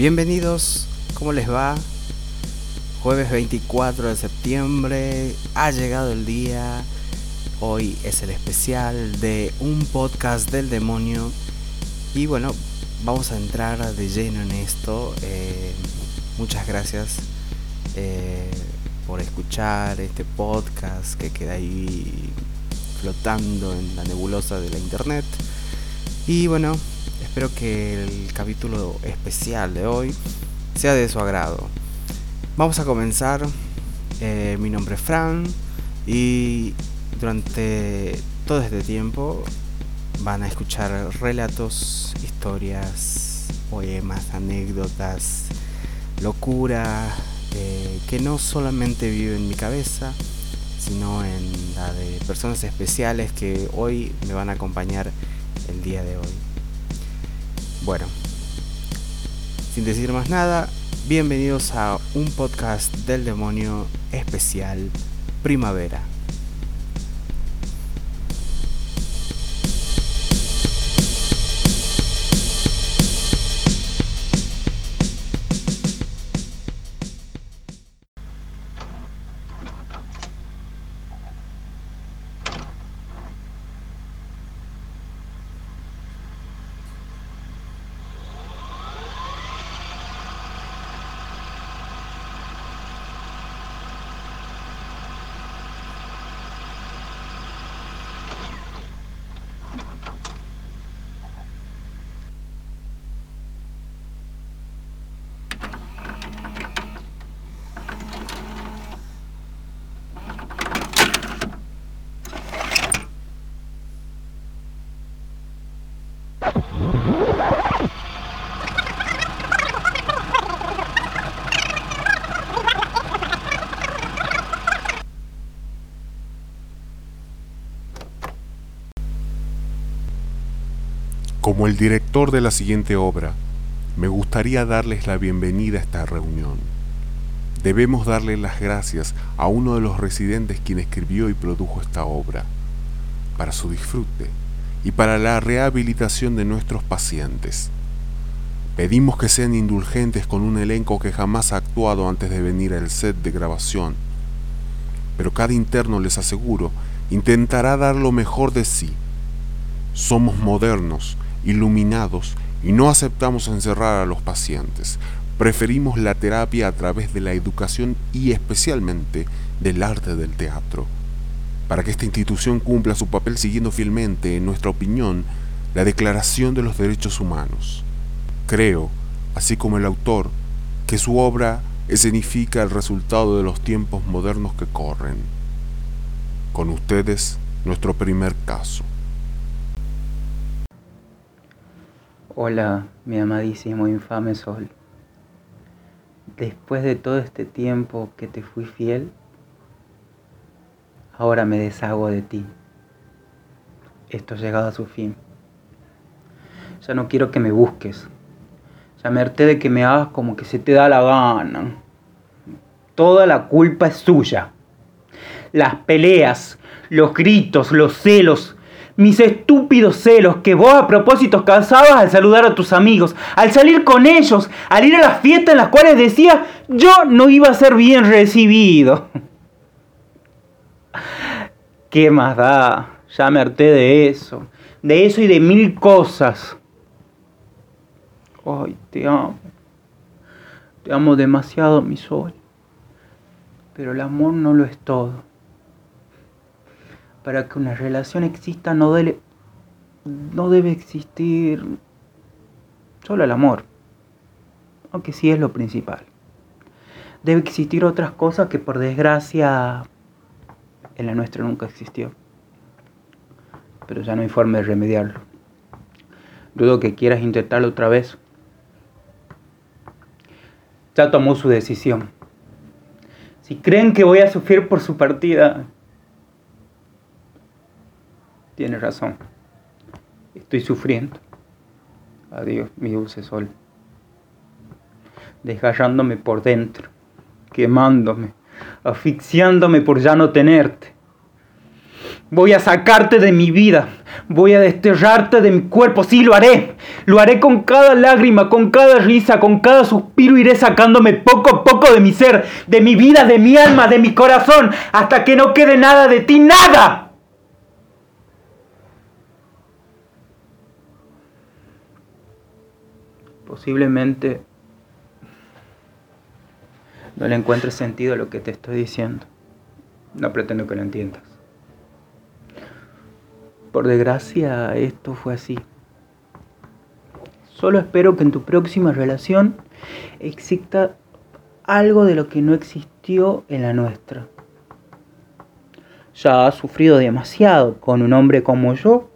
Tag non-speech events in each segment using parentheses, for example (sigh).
Bienvenidos, ¿cómo les va? Jueves 24 de septiembre, ha llegado el día. Hoy es el especial de un podcast del demonio. Y bueno, vamos a entrar de lleno en esto. Eh, muchas gracias eh, por escuchar este podcast que queda ahí flotando en la nebulosa de la internet. Y bueno, espero que el capítulo especial de hoy sea de su agrado. Vamos a comenzar. Eh, mi nombre es Fran y durante todo este tiempo van a escuchar relatos, historias, poemas, anécdotas, locura, eh, que no solamente vive en mi cabeza, sino en la de personas especiales que hoy me van a acompañar el día de hoy. Bueno, sin decir más nada, bienvenidos a un podcast del demonio especial Primavera. Como el director de la siguiente obra, me gustaría darles la bienvenida a esta reunión. Debemos darle las gracias a uno de los residentes quien escribió y produjo esta obra, para su disfrute y para la rehabilitación de nuestros pacientes. Pedimos que sean indulgentes con un elenco que jamás ha actuado antes de venir al set de grabación, pero cada interno, les aseguro, intentará dar lo mejor de sí. Somos modernos iluminados y no aceptamos encerrar a los pacientes. Preferimos la terapia a través de la educación y especialmente del arte del teatro. Para que esta institución cumpla su papel siguiendo fielmente, en nuestra opinión, la Declaración de los Derechos Humanos. Creo, así como el autor, que su obra escenifica el resultado de los tiempos modernos que corren. Con ustedes, nuestro primer caso. Hola, mi amadísimo infame sol. Después de todo este tiempo que te fui fiel, ahora me deshago de ti. Esto ha llegado a su fin. Ya no quiero que me busques. Ya me de que me hagas como que se te da la gana. Toda la culpa es suya. Las peleas, los gritos, los celos, mis estúpidos celos que vos a propósito cansabas al saludar a tus amigos, al salir con ellos, al ir a las fiestas en las cuales decías yo no iba a ser bien recibido. ¿Qué más da? Ya me harté de eso, de eso y de mil cosas. Ay, te amo. Te amo demasiado, mi sol. Pero el amor no lo es todo para que una relación exista no debe, no debe existir solo el amor, aunque sí es lo principal. Debe existir otras cosas que por desgracia en la nuestra nunca existió. Pero ya no hay forma de remediarlo. Dudo que quieras intentarlo otra vez. Ya tomó su decisión. Si creen que voy a sufrir por su partida, Tienes razón. Estoy sufriendo. Adiós, mi dulce sol. Desgarrándome por dentro, quemándome, asfixiándome por ya no tenerte. Voy a sacarte de mi vida. Voy a desterrarte de mi cuerpo, sí lo haré. Lo haré con cada lágrima, con cada risa, con cada suspiro. Iré sacándome poco a poco de mi ser, de mi vida, de mi alma, de mi corazón, hasta que no quede nada de ti, nada. Posiblemente no le encuentres sentido a lo que te estoy diciendo. No pretendo que lo entiendas. Por desgracia, esto fue así. Solo espero que en tu próxima relación exista algo de lo que no existió en la nuestra. Ya has sufrido demasiado con un hombre como yo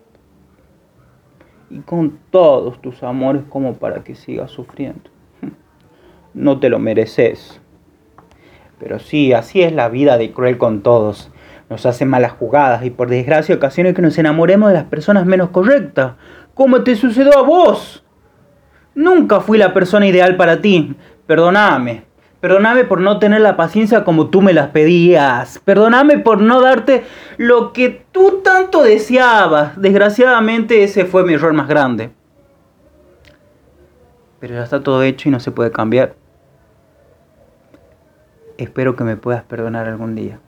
y con todos tus amores como para que sigas sufriendo. (laughs) No te lo mereces. Pero sí, así es la vida de cruel con todos nos hacen malas jugadas y por desgracia ocasiones que nos enamoremos de las personas menos correctas, como te sucedió a vos. Nunca fui la persona ideal para ti, perdóname. Perdóname por no tener la paciencia como tú me las pedías. Perdóname por no darte lo que tú tanto deseabas. Desgraciadamente ese fue mi error más grande. Pero ya está todo hecho y no se puede cambiar. Espero que me puedas perdonar algún día.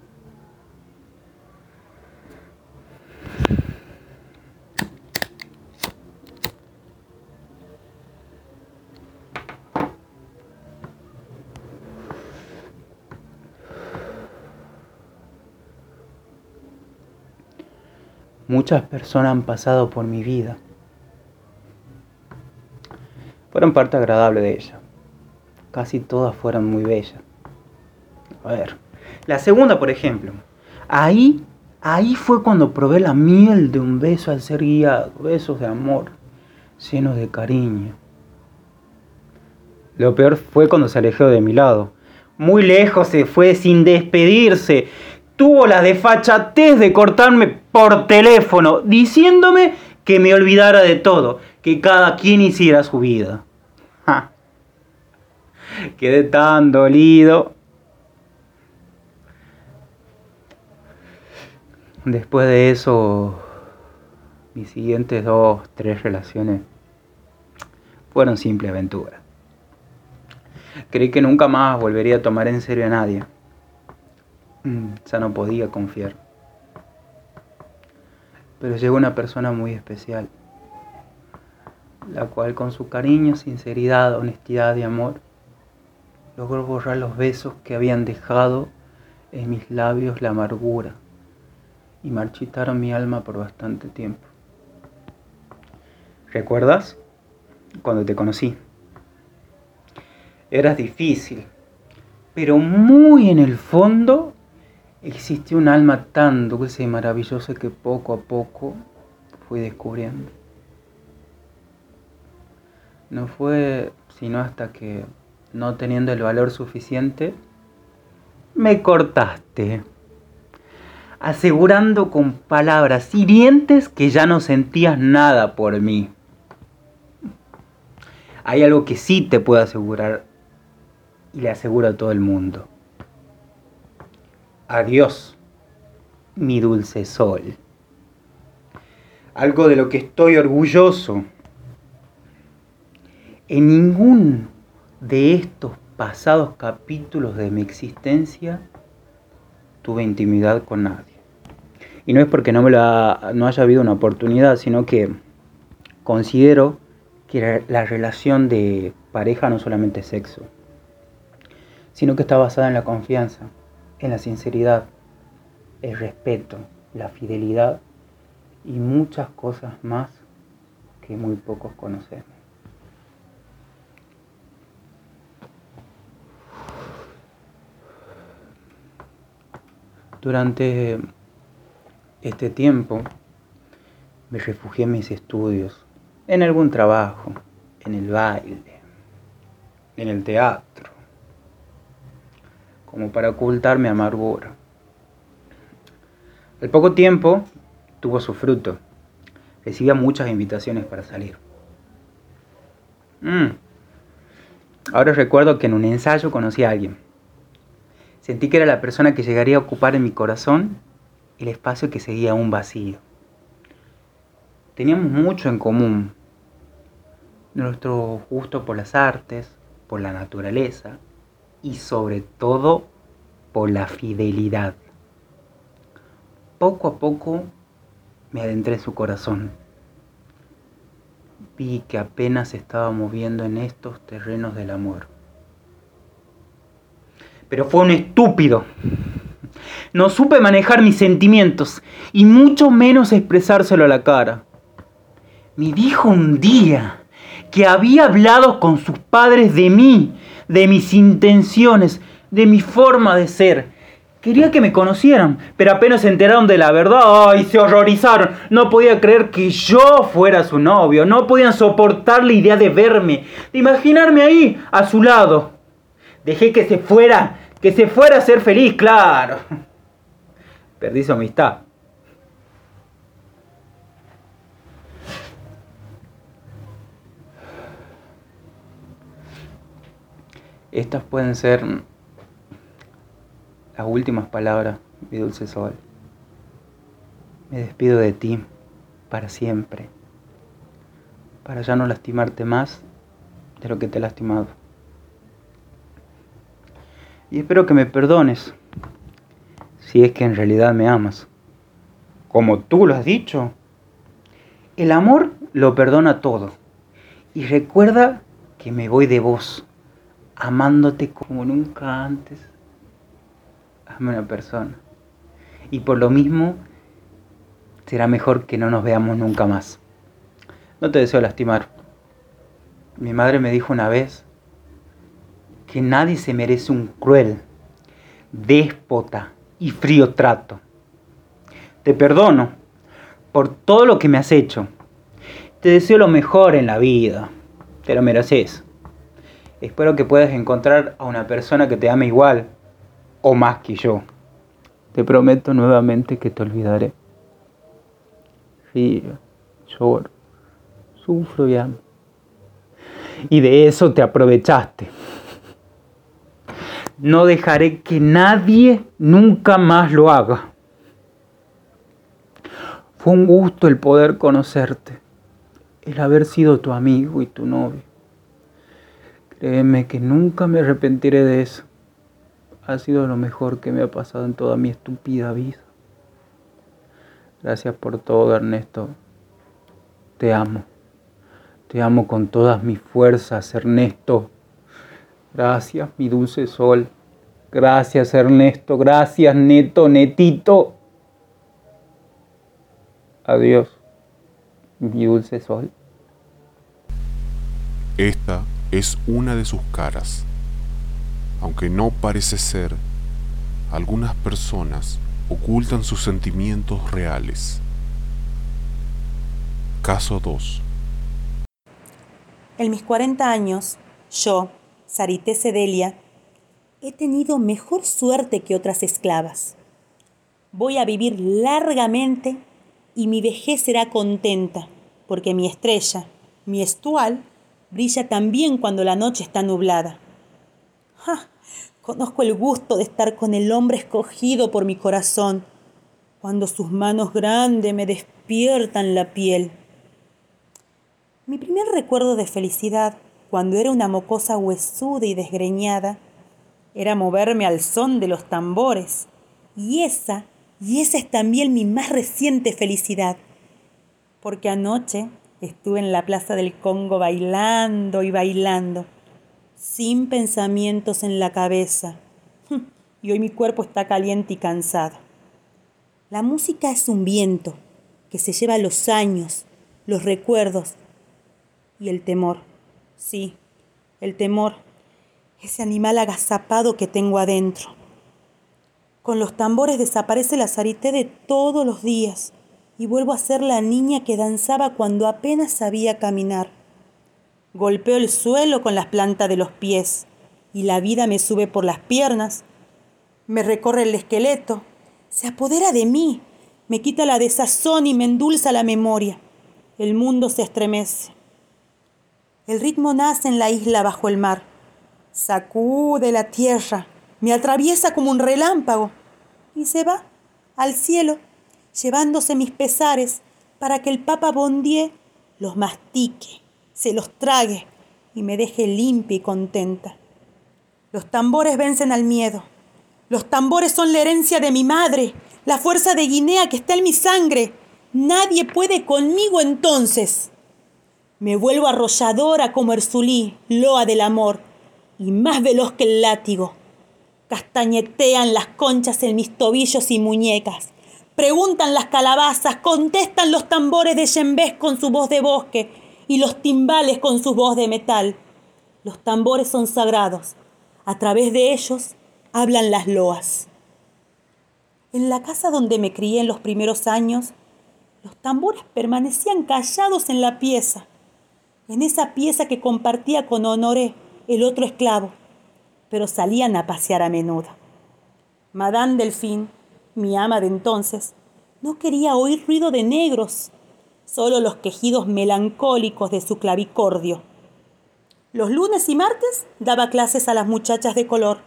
Muchas personas han pasado por mi vida. Fueron parte agradable de ella. Casi todas fueron muy bellas. A ver. La segunda, por ejemplo. Ahí, ahí fue cuando probé la miel de un beso al ser guiado. Besos de amor, llenos de cariño. Lo peor fue cuando se alejó de mi lado. Muy lejos se fue sin despedirse tuvo la desfachatez de cortarme por teléfono, diciéndome que me olvidara de todo, que cada quien hiciera su vida. Quedé tan dolido. Después de eso, mis siguientes dos, tres relaciones fueron simple aventura. Creí que nunca más volvería a tomar en serio a nadie. Mm, ya no podía confiar. Pero llegó una persona muy especial, la cual con su cariño, sinceridad, honestidad y amor logró borrar los besos que habían dejado en mis labios la amargura y marchitaron mi alma por bastante tiempo. ¿Recuerdas cuando te conocí? Eras difícil, pero muy en el fondo existió un alma tan dulce y maravillosa que poco a poco fui descubriendo. No fue sino hasta que, no teniendo el valor suficiente, me cortaste, asegurando con palabras hirientes que ya no sentías nada por mí. Hay algo que sí te puedo asegurar y le aseguro a todo el mundo Adiós, mi dulce sol. Algo de lo que estoy orgulloso. En ningún de estos pasados capítulos de mi existencia tuve intimidad con nadie. Y no es porque no, me la, no haya habido una oportunidad, sino que considero que la relación de pareja no solamente es sexo, sino que está basada en la confianza en la sinceridad, el respeto, la fidelidad y muchas cosas más que muy pocos conocemos. Durante este tiempo me refugié en mis estudios, en algún trabajo, en el baile, en el teatro como para ocultar mi amargura. Al poco tiempo tuvo su fruto. Recibía muchas invitaciones para salir. Mm. Ahora recuerdo que en un ensayo conocí a alguien. Sentí que era la persona que llegaría a ocupar en mi corazón el espacio que seguía aún vacío. teníamos mucho en común. Nuestro gusto por las artes, por la naturaleza y sobre todo por la fidelidad. Poco a poco me adentré en su corazón. Vi que apenas estaba moviendo en estos terrenos del amor. Pero fue un estúpido. No supe manejar mis sentimientos y mucho menos expresárselo a la cara. Me dijo un día que había hablado con sus padres de mí, de mis intenciones, de mi forma de ser. Quería que me conocieran, pero apenas se enteraron de la verdad, ¡ay! Se horrorizaron. No podía creer que yo fuera su novio. No podían soportar la idea de verme, de imaginarme ahí, a su lado. Dejé que se fuera, que se fuera a ser feliz, claro. Perdí su amistad. Estas pueden ser las últimas palabras, mi dulce sol. Me despido de ti para siempre, para ya no lastimarte más de lo que te he lastimado. Y espero que me perdones si es que en realidad me amas. Como tú lo has dicho, el amor lo perdona todo. Y recuerda que me voy de vos, amándote como nunca antes a una persona. Y por lo mismo, será mejor que no nos veamos nunca más. No te deseo lastimar. Mi madre me dijo una vez que nadie se merece un cruel, déspota y frío trato. Te perdono por todo lo que me has hecho. Te deseo lo mejor en la vida. Te lo mereces. Espero que puedas encontrar a una persona que te ame igual o más que yo. Te prometo nuevamente que te olvidaré. Río, lloro, sufro y amo. Y de eso te aprovechaste. No dejaré que nadie nunca más lo haga. Fue un gusto el poder conocerte, el haber sido tu amigo y tu novio. Créeme que nunca me arrepentiré de eso. Ha sido lo mejor que me ha pasado en toda mi estúpida vida. Gracias por todo, Ernesto. Te amo. Te amo con todas mis fuerzas, Ernesto. Gracias, mi dulce sol. Gracias, Ernesto. Gracias, Neto, Netito. Adiós, mi dulce sol. Esta es una de sus caras. Aunque no parece ser, algunas personas ocultan sus sentimientos reales. Caso 2. En mis 40 años, yo, Sarité Sedelia, he tenido mejor suerte que otras esclavas. Voy a vivir largamente y mi vejez será contenta, porque mi estrella, mi estual, brilla también cuando la noche está nublada. Conozco el gusto de estar con el hombre escogido por mi corazón, cuando sus manos grandes me despiertan la piel. Mi primer recuerdo de felicidad cuando era una mocosa huesuda y desgreñada, era moverme al son de los tambores. Y esa, y esa es también mi más reciente felicidad, porque anoche estuve en la Plaza del Congo bailando y bailando, sin pensamientos en la cabeza. (laughs) Y hoy mi cuerpo está caliente y cansado. La música es un viento que se lleva los años, los recuerdos y el temor. Sí, el temor, ese animal agazapado que tengo adentro. Con los tambores desaparece la zarité de todos los días y vuelvo a ser la niña que danzaba cuando apenas sabía caminar. Golpeo el suelo con las plantas de los pies y la vida me sube por las piernas, me recorre el esqueleto, se apodera de mí, me quita la desazón y me endulza la memoria. El mundo se estremece. El ritmo nace en la isla bajo el mar. Sacude la tierra, me atraviesa como un relámpago y se va al cielo, llevándose mis pesares, para que el Papa Bondier los mastique, se los trague y me deje limpia y contenta. Los tambores vencen al miedo. Los tambores son la herencia de mi madre, la fuerza de Guinea que está en mi sangre. Nadie puede conmigo entonces. Me vuelvo arrolladora como Erzulí, loa del amor, y más veloz que el látigo. Castañetean las conchas en mis tobillos y muñecas. Preguntan las calabazas, contestan los tambores de yembés con su voz de bosque y los timbales con su voz de metal. Los tambores son sagrados. A través de ellos hablan las loas. En la casa donde me crié en los primeros años, los tambores permanecían callados en la pieza, en esa pieza que compartía con Honoré, el otro esclavo, pero salían a pasear a menudo. Madame Delfín mi ama de entonces, no quería oír ruido de negros, solo los quejidos melancólicos de su clavicordio. Los lunes y martes daba clases a las muchachas de color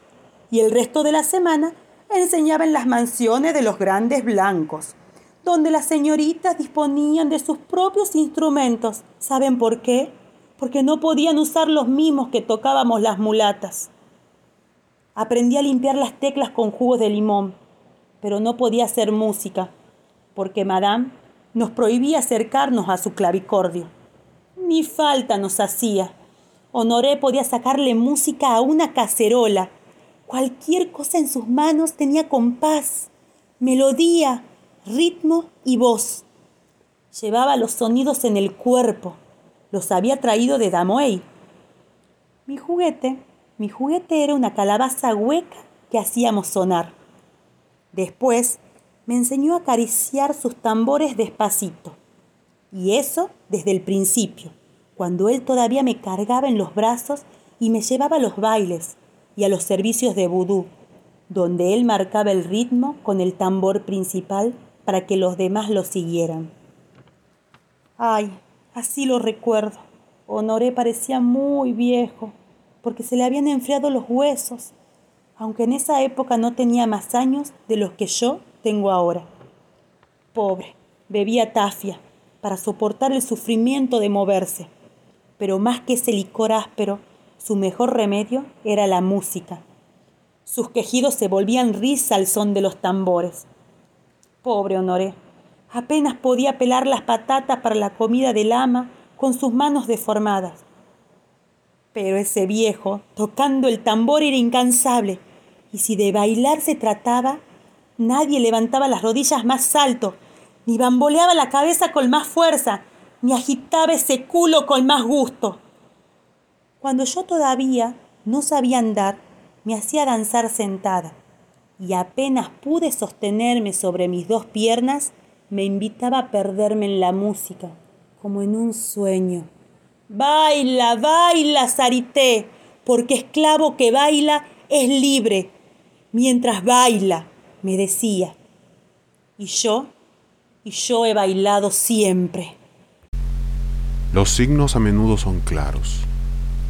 y el resto de la semana enseñaba en las mansiones de los grandes blancos, donde las señoritas disponían de sus propios instrumentos. ¿Saben por qué? Porque no podían usar los mismos que tocábamos las mulatas. Aprendí a limpiar las teclas con jugos de limón pero no podía hacer música, porque Madame nos prohibía acercarnos a su clavicordio. Ni falta nos hacía. Honoré podía sacarle música a una cacerola. Cualquier cosa en sus manos tenía compás, melodía, ritmo y voz. Llevaba los sonidos en el cuerpo. Los había traído de Damoey. Mi juguete, mi juguete era una calabaza hueca que hacíamos sonar. Después me enseñó a acariciar sus tambores despacito. Y eso desde el principio, cuando él todavía me cargaba en los brazos y me llevaba a los bailes y a los servicios de vudú, donde él marcaba el ritmo con el tambor principal para que los demás lo siguieran. Ay, así lo recuerdo. Honoré parecía muy viejo, porque se le habían enfriado los huesos aunque en esa época no tenía más años de los que yo tengo ahora. Pobre, bebía tafia para soportar el sufrimiento de moverse, pero más que ese licor áspero, su mejor remedio era la música. Sus quejidos se volvían risa al son de los tambores. Pobre Honoré, apenas podía pelar las patatas para la comida del ama con sus manos deformadas. Pero ese viejo, tocando el tambor, era incansable y si de bailar se trataba, nadie levantaba las rodillas más alto, ni bamboleaba la cabeza con más fuerza, ni agitaba ese culo con más gusto. Cuando yo todavía no sabía andar, me hacía danzar sentada, y apenas pude sostenerme sobre mis dos piernas, me invitaba a perderme en la música, como en un sueño. Baila, baila, Sarité, porque esclavo que baila es libre, mientras baila, me decía. Y yo, y yo he bailado siempre. Los signos a menudo son claros.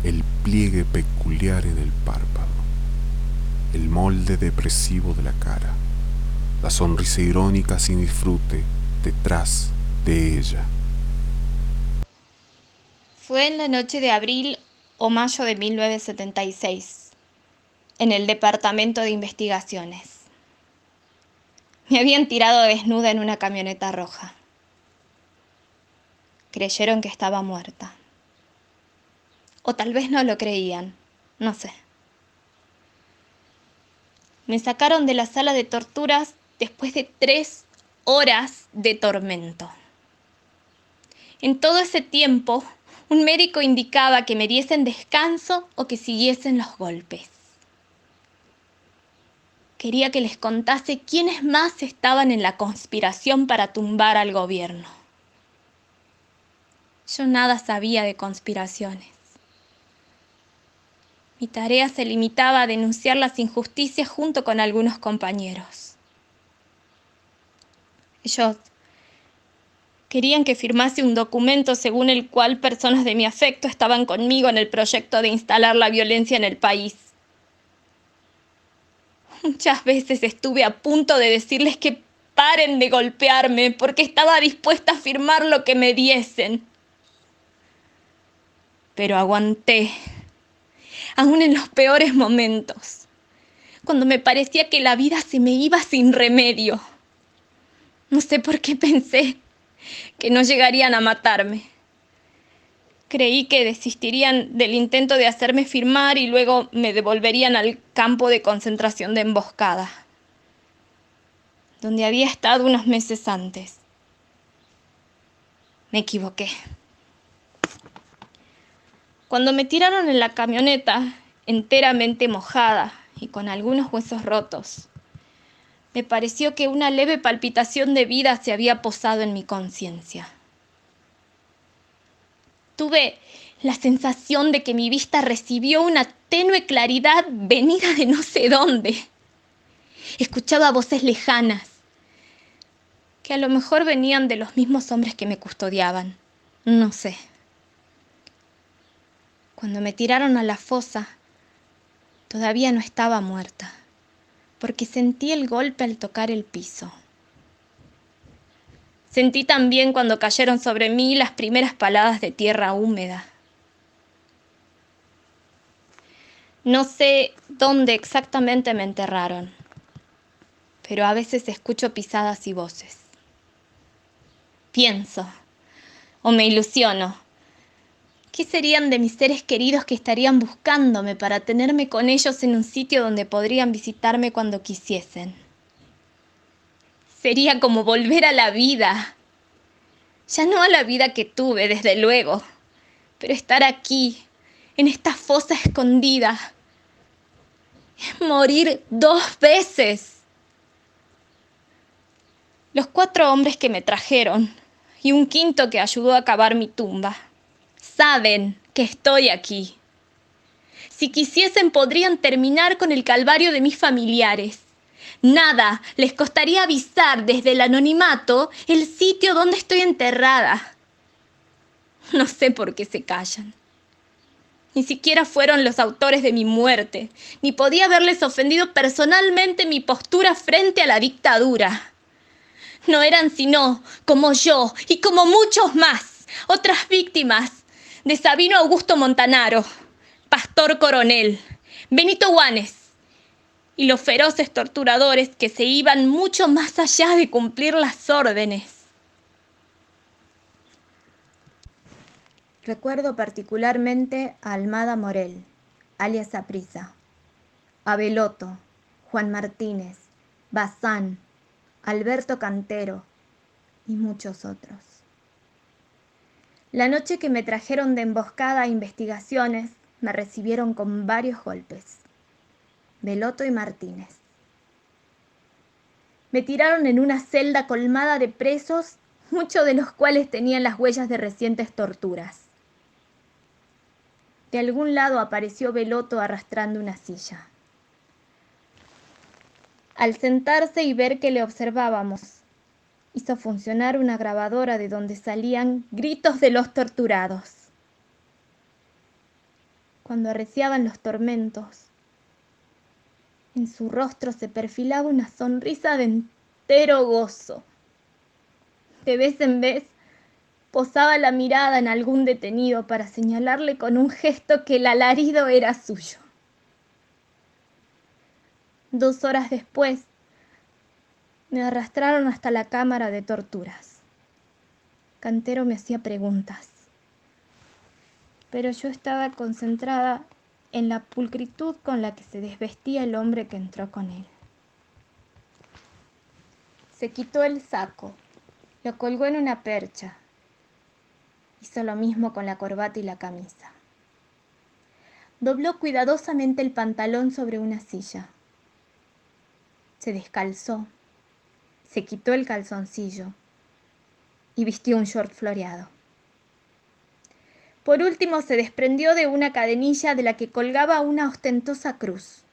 El pliegue peculiar en el párpado, el molde depresivo de la cara, la sonrisa irónica sin disfrute detrás de ella. Fue en la noche de abril o mayo de 1976 en el Departamento de Investigaciones. Me habían tirado desnuda en una camioneta roja. Creyeron que estaba muerta. O tal vez no lo creían, no sé. Me sacaron de la sala de torturas después de tres horas de tormento. En todo ese tiempo, un médico indicaba que me diesen descanso o que siguiesen los golpes quería que les contase quiénes más estaban en la conspiración para tumbar al gobierno. Yo nada sabía de conspiraciones. Mi tarea se limitaba a denunciar las injusticias junto con algunos compañeros. Ellos querían que firmase un documento según el cual personas de mi afecto estaban conmigo en el proyecto de instalar la violencia en el país. Muchas veces estuve a punto de decirles que paren de golpearme porque estaba dispuesta a firmar lo que me diesen. Pero aguanté, aún en los peores momentos, cuando me parecía que la vida se me iba sin remedio. No sé por qué pensé que no llegarían a matarme. Creí que desistirían del intento de hacerme firmar y luego me devolverían al campo de concentración de emboscada, donde había estado unos meses antes. Me equivoqué. Cuando me tiraron en la camioneta, enteramente mojada y con algunos huesos rotos, me pareció que una leve palpitación de vida se había posado en mi conciencia. Tuve la sensación de que mi vista recibió una tenue claridad venida de no sé dónde. Escuchaba voces lejanas, que a lo mejor venían de los mismos hombres que me custodiaban. No sé. Cuando me tiraron a la fosa, todavía no estaba muerta porque sentí el golpe al tocar el piso. Sentí también cuando cayeron sobre mí las primeras paladas de tierra húmeda. No sé dónde exactamente me enterraron, pero a veces escucho pisadas y voces. Pienso, o me ilusiono, ¿Qué serían de mis seres queridos que estarían buscándome para tenerme con ellos en un sitio donde podrían visitarme cuando quisiesen? Sería como volver a la vida. Ya no a la vida que tuve, desde luego, pero estar aquí, en esta fosa escondida. Morir dos veces. Los cuatro hombres que me trajeron y un quinto que ayudó a cavar mi tumba saben que estoy aquí. Si quisiesen podrían terminar con el calvario de mis familiares. Nada les costaría avisar desde el anonimato el sitio donde estoy enterrada. No sé por qué se callan. Ni siquiera fueron los autores de mi muerte, ni podía haberles ofendido personalmente mi postura frente a la dictadura. No eran sino, como yo y como muchos más, otras víctimas de Sabino Augusto Montanaro, Pastor Coronel, Benito Guanes y los feroces torturadores que se iban mucho más allá de cumplir las órdenes. Recuerdo particularmente a Almada Morel, alias Aprisa, a Beloto, Juan Martínez, Bazán, Alberto Cantero y muchos otros. La noche que me trajeron de emboscada a investigaciones, me recibieron con varios golpes. Beloto y Martínez. Me tiraron en una celda colmada de presos, muchos de los cuales tenían las huellas de recientes torturas. De algún lado apareció Beloto arrastrando una silla. Al sentarse y ver que le observábamos, hizo funcionar una grabadora de donde salían gritos de los torturados. Cuando arreciaban los tormentos, en su rostro se perfilaba una sonrisa de entero gozo. De vez en vez posaba la mirada en algún detenido para señalarle con un gesto que el alarido era suyo. Dos horas después, me arrastraron hasta la cámara de torturas. Cantero me hacía preguntas, pero yo estaba concentrada en la pulcritud con la que se desvestía el hombre que entró con él. Se quitó el saco, lo colgó en una percha. Hizo lo mismo con la corbata y la camisa. Dobló cuidadosamente el pantalón sobre una silla. Se descalzó se quitó el calzoncillo y vistió un short floreado. Por último se desprendió de una cadenilla de la que colgaba una ostentosa cruz.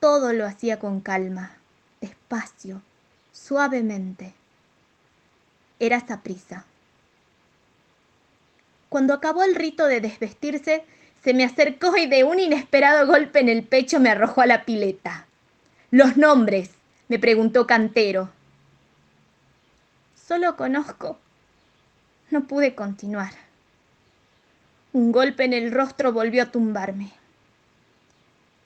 Todo lo hacía con calma, despacio, suavemente. Era prisa. Cuando acabó el rito de desvestirse, se me acercó y de un inesperado golpe en el pecho me arrojó a la pileta. Los nombres, me preguntó Cantero. Solo conozco. No pude continuar. Un golpe en el rostro volvió a tumbarme.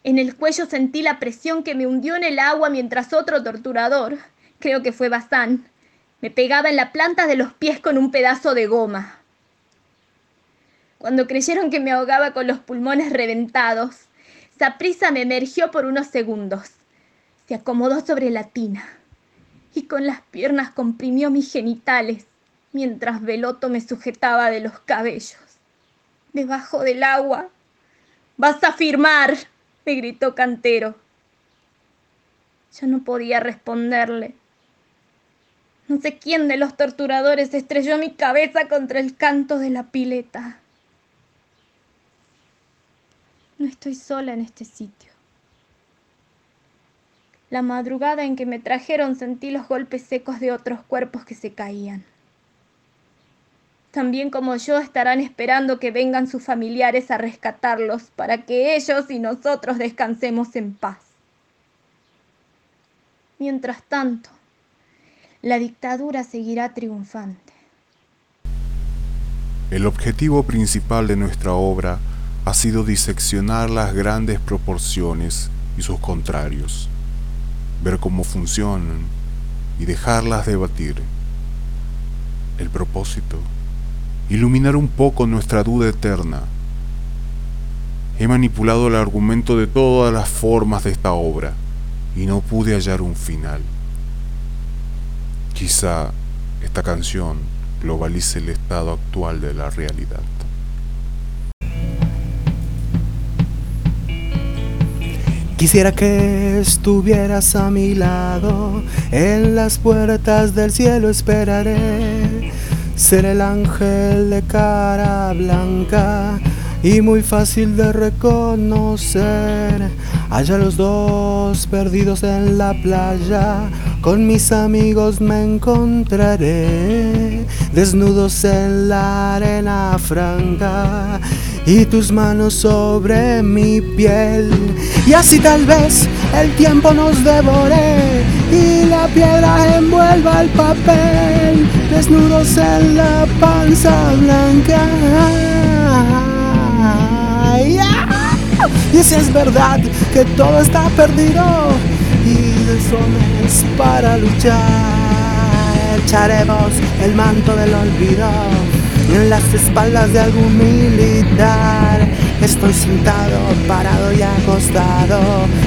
En el cuello sentí la presión que me hundió en el agua mientras otro torturador, creo que fue Bazán, me pegaba en la planta de los pies con un pedazo de goma. Cuando creyeron que me ahogaba con los pulmones reventados, Saprisa me emergió por unos segundos. Se acomodó sobre la tina y con las piernas comprimió mis genitales mientras Veloto me sujetaba de los cabellos. Debajo del agua. Vas a firmar, me gritó Cantero. Yo no podía responderle. No sé quién de los torturadores estrelló mi cabeza contra el canto de la pileta. No estoy sola en este sitio. La madrugada en que me trajeron sentí los golpes secos de otros cuerpos que se caían. También como yo estarán esperando que vengan sus familiares a rescatarlos para que ellos y nosotros descansemos en paz. Mientras tanto, la dictadura seguirá triunfante. El objetivo principal de nuestra obra ha sido diseccionar las grandes proporciones y sus contrarios, ver cómo funcionan y dejarlas debatir. El propósito, iluminar un poco nuestra duda eterna. He manipulado el argumento de todas las formas de esta obra y no pude hallar un final. Quizá esta canción globalice el estado actual de la realidad. Quisiera que estuvieras a mi lado, en las puertas del cielo esperaré. Ser el ángel de cara blanca y muy fácil de reconocer. Allá los dos perdidos en la playa, con mis amigos me encontraré. Desnudos en la arena franca y tus manos sobre mi piel. Y así tal vez el tiempo nos devore y la piedra envuelva el papel. Desnudos en la panza blanca. Y si es verdad que todo está perdido y de es para luchar, echaremos el manto del olvido en las espaldas de algún militar. Estoy sentado, parado y acostado,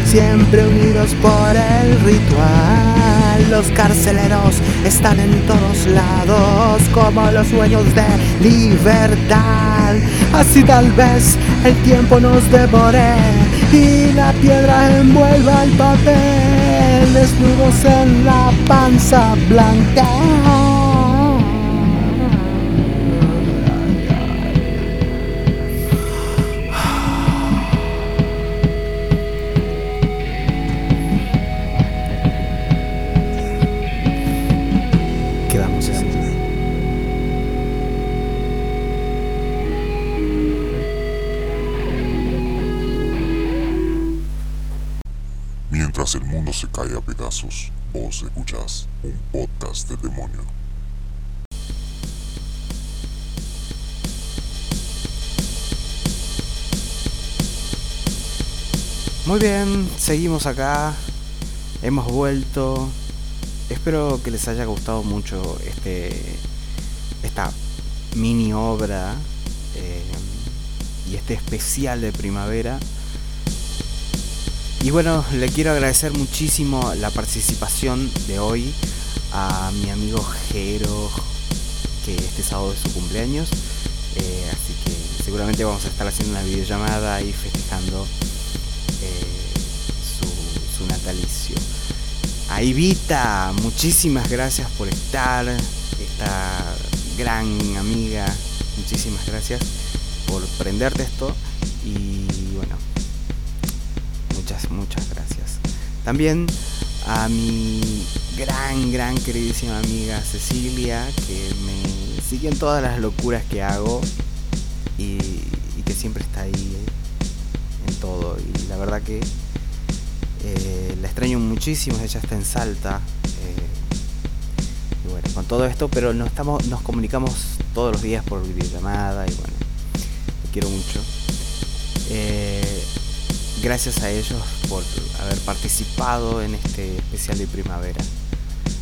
siempre unidos por el ritual. Los carceleros están en todos lados, como los sueños de libertad. Así tal vez el tiempo nos devore y la piedra envuelva el papel, desnudos en la panza blanca. Seguimos acá. Hemos vuelto. Espero que les haya gustado mucho este esta mini obra eh, y este especial de primavera. Y bueno, le quiero agradecer muchísimo la participación de hoy a mi amigo Jero, que este sábado es su cumpleaños. Eh, así que seguramente vamos a estar haciendo una videollamada y festejando Ivita, muchísimas gracias por estar, esta gran amiga, muchísimas gracias por prenderte esto y bueno, muchas, muchas gracias. También a mi gran, gran queridísima amiga Cecilia, que me sigue en todas las locuras que hago y, y que siempre está ahí en todo. Y la verdad que Eh, la extraño muchísimo, ella está en Salta. Eh, y bueno, con todo esto, pero nos, estamos, nos comunicamos todos los días por videollamada y bueno, te quiero mucho. Eh, gracias a ellos por haber participado en este especial de primavera.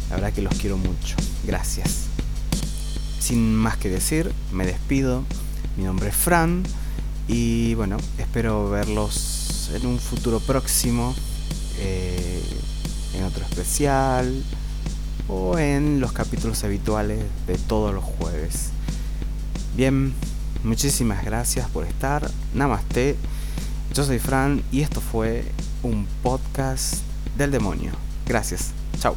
La verdad que los quiero mucho. Gracias. Sin más que decir, me despido. Mi nombre es Fran y bueno, espero verlos en un futuro próximo, eh, en otro especial o en los capítulos habituales de todos los jueves. Bien, muchísimas gracias por estar. Namaste. Yo soy Fran y esto fue un podcast del demonio. Gracias. Chao.